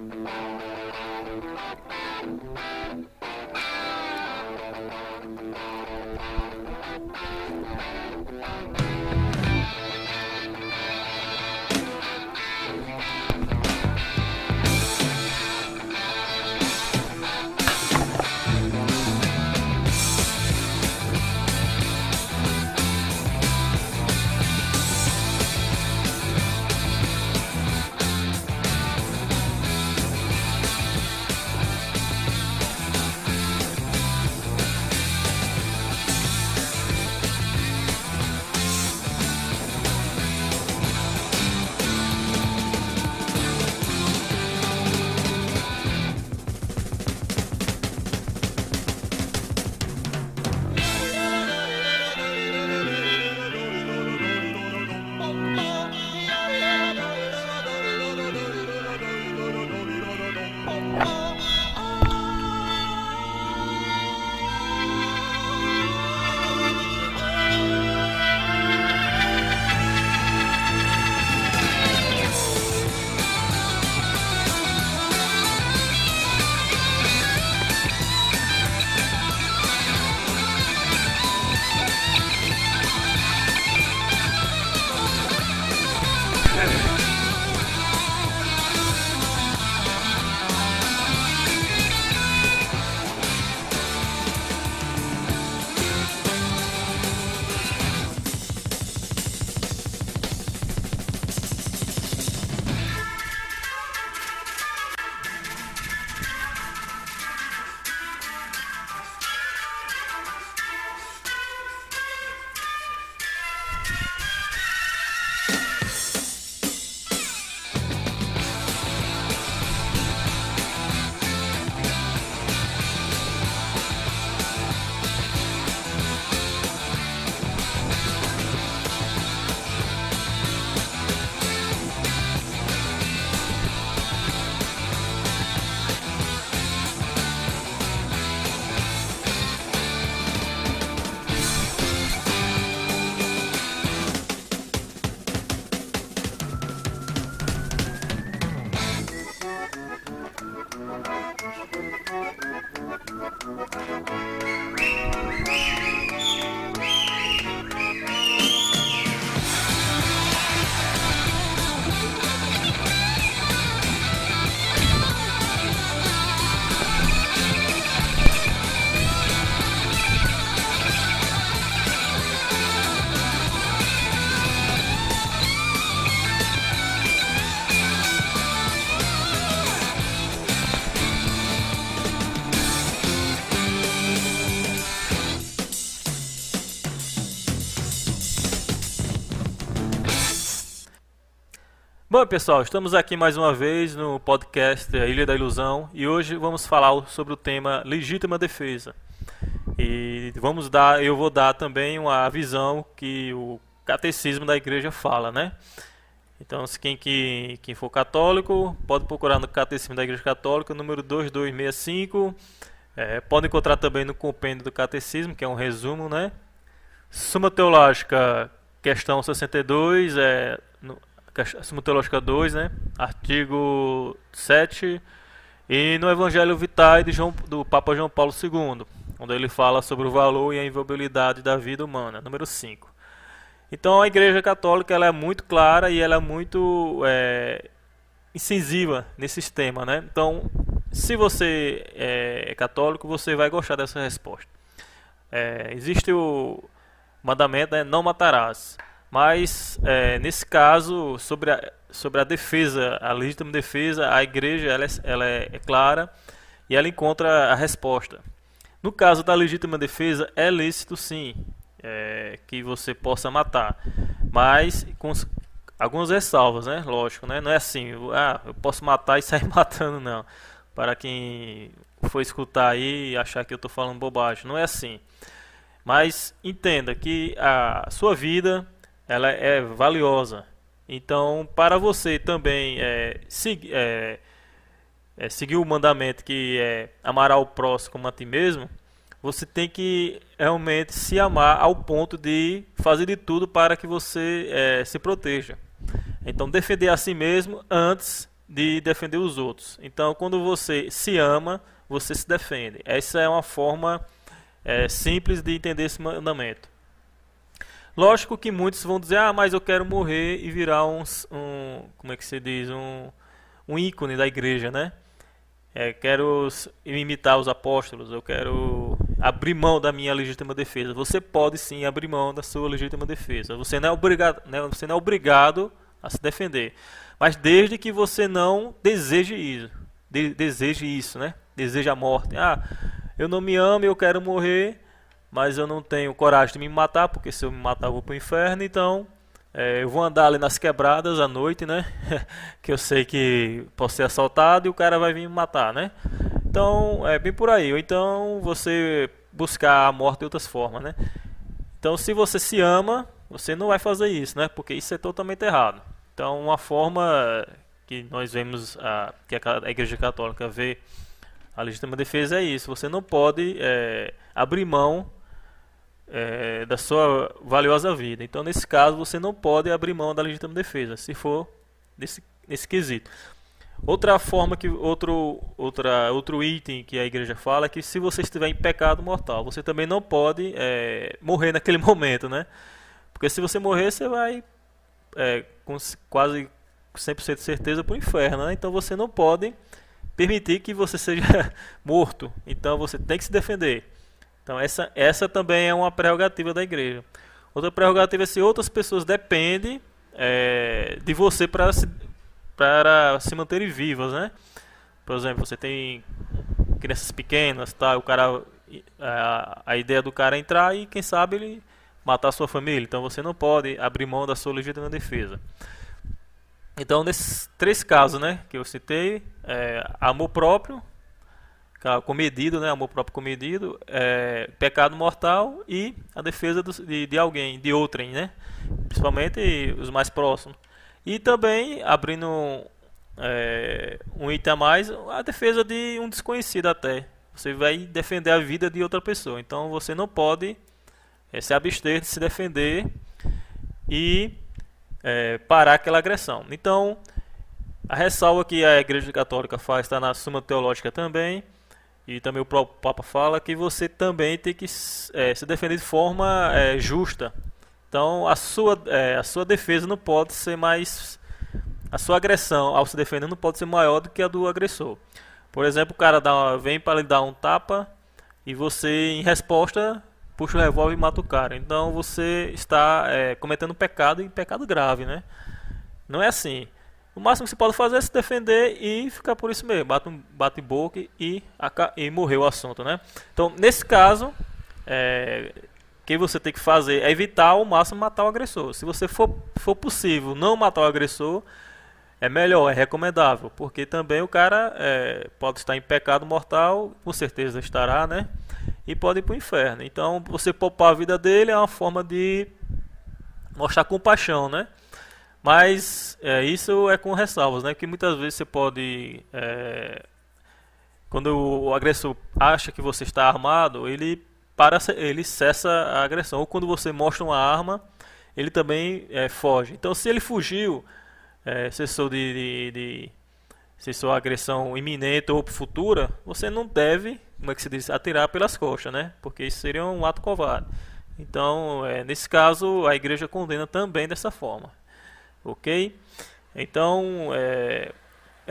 Thank you. Bom, pessoal, estamos aqui mais uma vez no podcast Ilha da Ilusão e hoje vamos falar sobre o tema legítima defesa. E vamos dar, eu vou dar também uma visão que o catecismo da igreja fala, né? Então, se quem, quem, quem for católico, pode procurar no Catecismo da Igreja Católica, número 2265. É, pode encontrar também no compêndio do Catecismo, que é um resumo, né? Suma Teológica, questão 62, é, Suma Teológica 2, né? Artigo 7. E no Evangelho Vitae de João, do Papa João Paulo II, onde ele fala sobre o valor e a inviolabilidade da vida humana, número 5. Então a Igreja Católica ela é muito clara e ela é muito é, incisiva nesse tema, né? Então, se você é católico, você vai gostar dessa resposta. É, existe o mandamento, né? Não matarás. Mas, é, nesse caso, sobre a, sobre a defesa, a legítima defesa, a igreja ela é, ela é, é clara e ela encontra a resposta. No caso da legítima defesa, é lícito sim é, que você possa matar, mas com algumas ressalvas, né? Lógico, né? Não é assim, ah, eu posso matar e sair matando, não. Para quem for escutar aí e achar que eu estou falando bobagem, não é assim. Mas entenda que a sua vida ela é valiosa. Então, para você também é, é, é, seguir o mandamento que é amar ao próximo como a ti mesmo, você tem que realmente se amar ao ponto de fazer de tudo para que você é, se proteja. Então, defender a si mesmo antes de defender os outros. Então, quando você se ama, você se defende. Essa é uma forma é, simples de entender esse mandamento. Lógico que muitos vão dizer, ah, mas eu quero morrer e virar um, um como é que se diz, um, um ícone da igreja, né? É, quero imitar os apóstolos, eu quero abrir mão da minha legítima defesa. Você pode sim abrir mão da sua legítima defesa. Você não é obrigado, né, você não é obrigado a se defender. Mas desde que você não deseje isso, de, deseje isso, né? Deseje a morte. Ah, eu não me amo, eu quero morrer, mas eu não tenho coragem de me matar, porque se eu me matar eu vou pro inferno, então é, eu vou andar ali nas quebradas à noite, né? que eu sei que posso ser assaltado e o cara vai vir me matar, né? Então, é bem por aí. Ou então você buscar a morte de outras formas, né? Então, se você se ama, você não vai fazer isso, né? Porque isso é totalmente errado. Então, uma forma que nós vemos, a, que a Igreja Católica vê a legítima defesa é isso. Você não pode é, abrir mão é, da sua valiosa vida. Então, nesse caso, você não pode abrir mão da legítima defesa, se for nesse, nesse quesito. Outra forma que outro outra outro item que a igreja fala é que se você estiver em pecado mortal, você também não pode é, morrer naquele momento, né? Porque se você morrer, você vai é, com quase 100% de certeza para o inferno, né? Então você não pode permitir que você seja morto. Então você tem que se defender. Então essa, essa também é uma prerrogativa da igreja. Outra prerrogativa é se outras pessoas dependem é, de você para se, para se manterem vivas, né? Por exemplo, você tem crianças pequenas, tá? O cara, a, a ideia do cara é entrar e quem sabe ele matar sua família. Então você não pode abrir mão da sua legítima defesa. Então nesses três casos, né, que eu citei, é, amor próprio, comedido, né, amor próprio comedido, é, pecado mortal e a defesa do, de, de, alguém, de outrem, né, principalmente os mais próximos. E também abrindo é, um item a mais, a defesa de um desconhecido até. Você vai defender a vida de outra pessoa, então você não pode é, se abster de se defender e é, parar aquela agressão. Então, a ressalva que a Igreja Católica faz está na Suma Teológica também. E também o próprio Papa fala que você também tem que é, se defender de forma é, justa. Então a sua, é, a sua defesa não pode ser mais. A sua agressão ao se defender não pode ser maior do que a do agressor. Por exemplo, o cara dá, vem para lhe dar um tapa e você, em resposta, puxa o revólver e mata o cara. Então você está é, cometendo pecado e pecado grave, né? Não é assim. O máximo que você pode fazer é se defender e ficar por isso mesmo. Bate, bate boca e, e morreu o assunto, né? Então, nesse caso, é, o que você tem que fazer é evitar ao máximo matar o agressor. Se você for, for possível não matar o agressor, é melhor, é recomendável. Porque também o cara é, pode estar em pecado mortal, com certeza estará, né? E pode ir para o inferno. Então, você poupar a vida dele é uma forma de mostrar compaixão, né? Mas é, isso é com ressalvas, né? Que muitas vezes você pode. É, quando o agressor acha que você está armado, ele para ele cessa a agressão. Ou quando você mostra uma arma, ele também é, foge. Então, se ele fugiu, é, cessou de, de, de cessou a agressão iminente ou futura, você não deve, como é que se diz, atirar pelas costas, né? Porque isso seria um ato covarde. Então, é, nesse caso, a igreja condena também dessa forma ok? Então, é,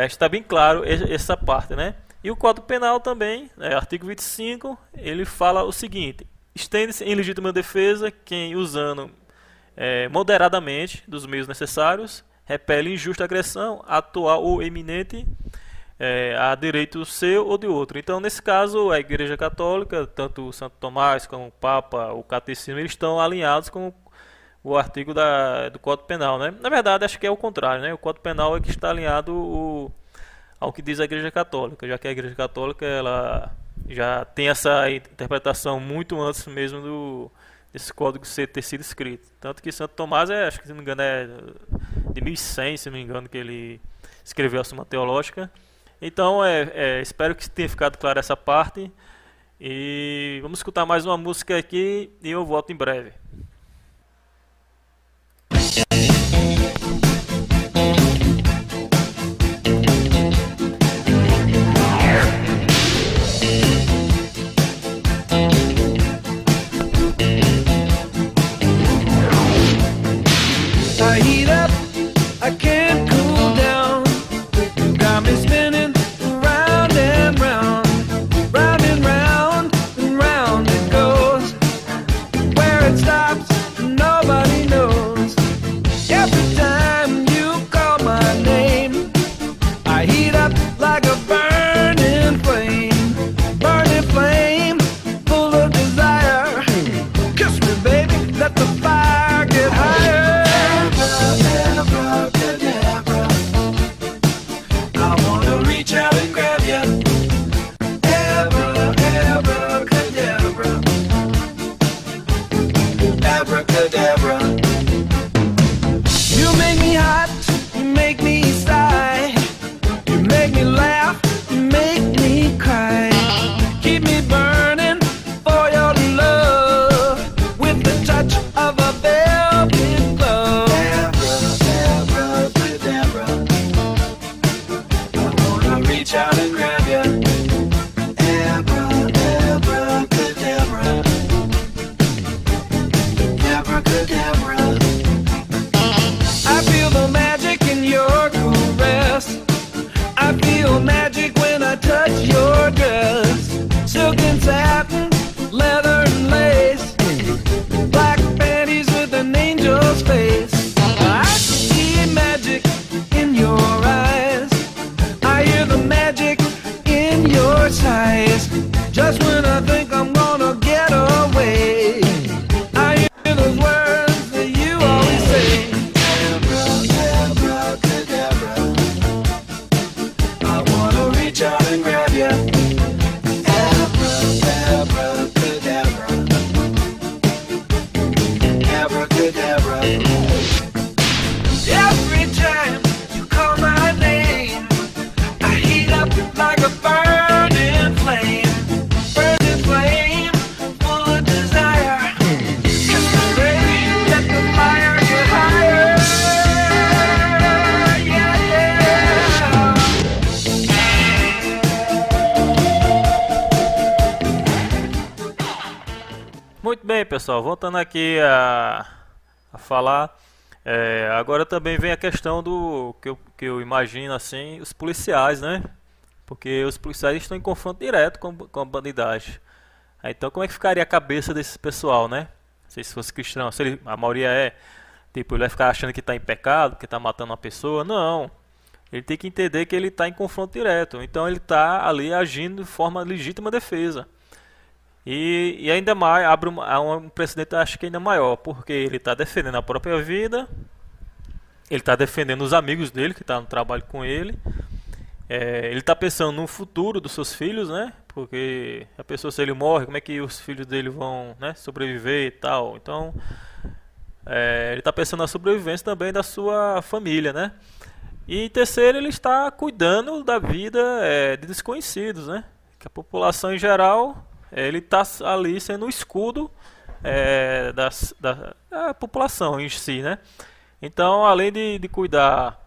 está bem claro essa parte, né? E o Código Penal também, né, artigo 25, ele fala o seguinte: estende-se em legítima defesa quem, usando é, moderadamente dos meios necessários, repele injusta agressão, atual ou eminente é, a direito seu ou de outro. Então, nesse caso, a Igreja Católica, tanto Santo Tomás como o Papa, o Catecismo, eles estão alinhados com o artigo da, do Código Penal, né? Na verdade, acho que é o contrário, né? O Código Penal é que está alinhado o, ao que diz a Igreja Católica, já que a Igreja Católica ela já tem essa interpretação muito antes mesmo do desse código ter sido escrito. Tanto que Santo Tomás é, acho que se não me engano é de 1100, se não me engano, que ele escreveu a Suma Teológica. Então, é, é, espero que tenha ficado clara essa parte. E vamos escutar mais uma música aqui e eu volto em breve. Reach out and grab bem, pessoal. Voltando aqui a, a falar. é, agora também vem a questão do que eu, que eu imagino assim, os policiais, né? Porque os policiais estão em confronto direto com, com a bandidagem. Então, como é que ficaria a cabeça desse pessoal, né? Não sei se fosse cristão, se ele, a maioria é, tipo, ele vai ficar achando que está em pecado, que está matando uma pessoa. Não. Ele tem que entender que ele está em confronto direto. Então, ele está ali agindo de forma legítima defesa. E, e ainda mais, abre há um precedente, acho que ainda maior, porque ele está defendendo a própria vida, ele está defendendo os amigos dele que estão no trabalho com ele, é, ele está pensando no futuro dos seus filhos, né? Porque a pessoa, se ele morre, como é que os filhos dele vão né, sobreviver e tal. Então, é, ele está pensando na sobrevivência também da sua família, né? E terceiro, ele está cuidando da vida é, de desconhecidos, né? Que a população em geral, ele está ali sendo o escudo é, das- da, da população em si, né? Então, além de, de cuidar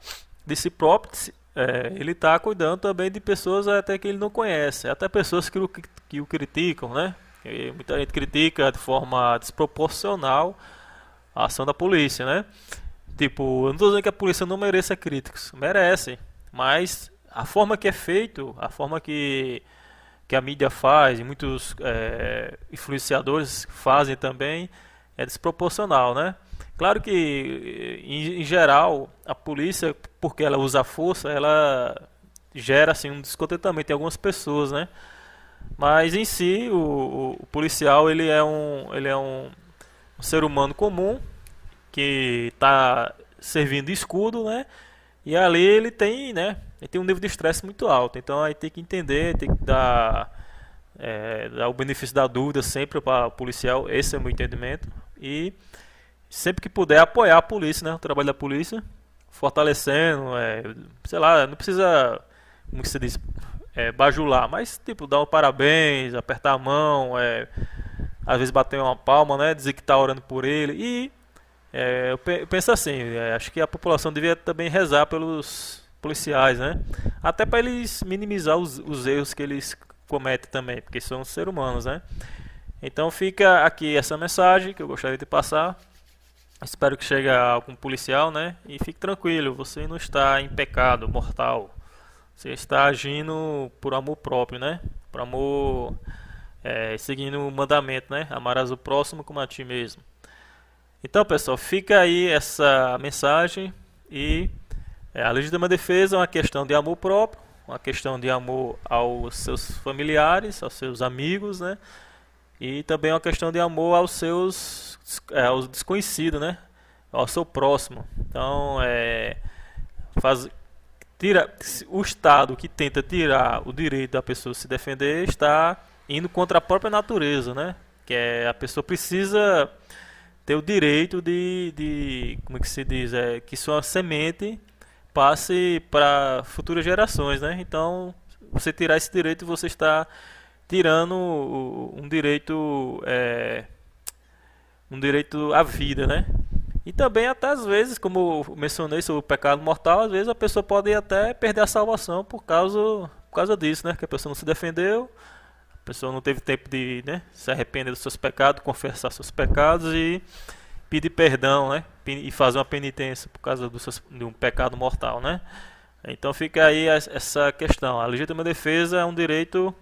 de si próprio, é, ele está cuidando também de pessoas até que ele não conhece, até pessoas que o, que o criticam, né? E muita gente critica de forma desproporcional a ação da polícia, né? Tipo, eu não tô dizendo que a polícia não mereça críticas, merece, mas a forma que é feito, a forma que, que a mídia faz, e muitos é, influenciadores fazem também, é desproporcional, né? Claro que, em, em geral, a polícia, porque ela usa força, ela gera assim um descontentamento em algumas pessoas, né? Mas em si, o, o- o policial ele é um, ele é um, um ser humano comum que está servindo de escudo, né? E ali ele tem, né? Tem um nível de estresse muito alto. Então aí tem que entender, tem que dar, é, dar o benefício da dúvida sempre para o policial. Esse é o meu entendimento. E sempre que puder apoiar a polícia, né? O trabalho da polícia, fortalecendo, é, sei lá, não precisa, como se diz, é, bajular, mas tipo dar um parabéns, apertar a mão, é, às vezes bater uma palma, né? Dizer que está orando por ele e é, eu eu penso assim, é, acho que a população devia também rezar pelos policiais, né? Até para eles minimizar os, os erros que eles cometem também, porque são seres humanos, né? Então fica aqui essa mensagem que eu gostaria de passar. Espero que chegue a algum policial, né? E fique tranquilo, você não está em pecado mortal. Você está agindo por amor próprio, né? Por amor, é, seguindo o mandamento, né? Amarás o próximo como a ti mesmo. Então, pessoal, fica aí essa mensagem e é, a legítima defesa é uma questão de amor próprio, uma questão de amor aos seus familiares, aos seus amigos, né? E também uma questão de amor aos seus é, aos desconhecidos, né? Ao seu próximo. Então, é faz tira o estado que tenta tirar o direito da pessoa se defender está indo contra a própria natureza, né? Que é a pessoa precisa ter o direito de, de como é que se diz, é que sua semente passe para futuras gerações, né? Então, você tirar esse direito, você está tirando um direito é, um direito à vida, né? E também até às vezes, como mencionei sobre o pecado mortal, às vezes a pessoa pode até perder a salvação por causa por causa disso, né? Que a pessoa não se defendeu, a pessoa não teve tempo de né, se arrepender dos seus pecados, confessar seus pecados e pedir perdão, né? E fazer uma penitência por causa do seu, de um pecado mortal, né? Então fica aí essa questão. A legítima defesa é um direito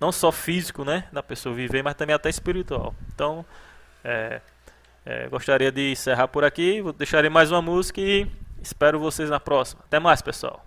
não só físico, né, da pessoa viver, mas também até espiritual. Então, é, é, gostaria de encerrar por aqui. Deixarei mais uma música e espero vocês na próxima. Até mais, pessoal.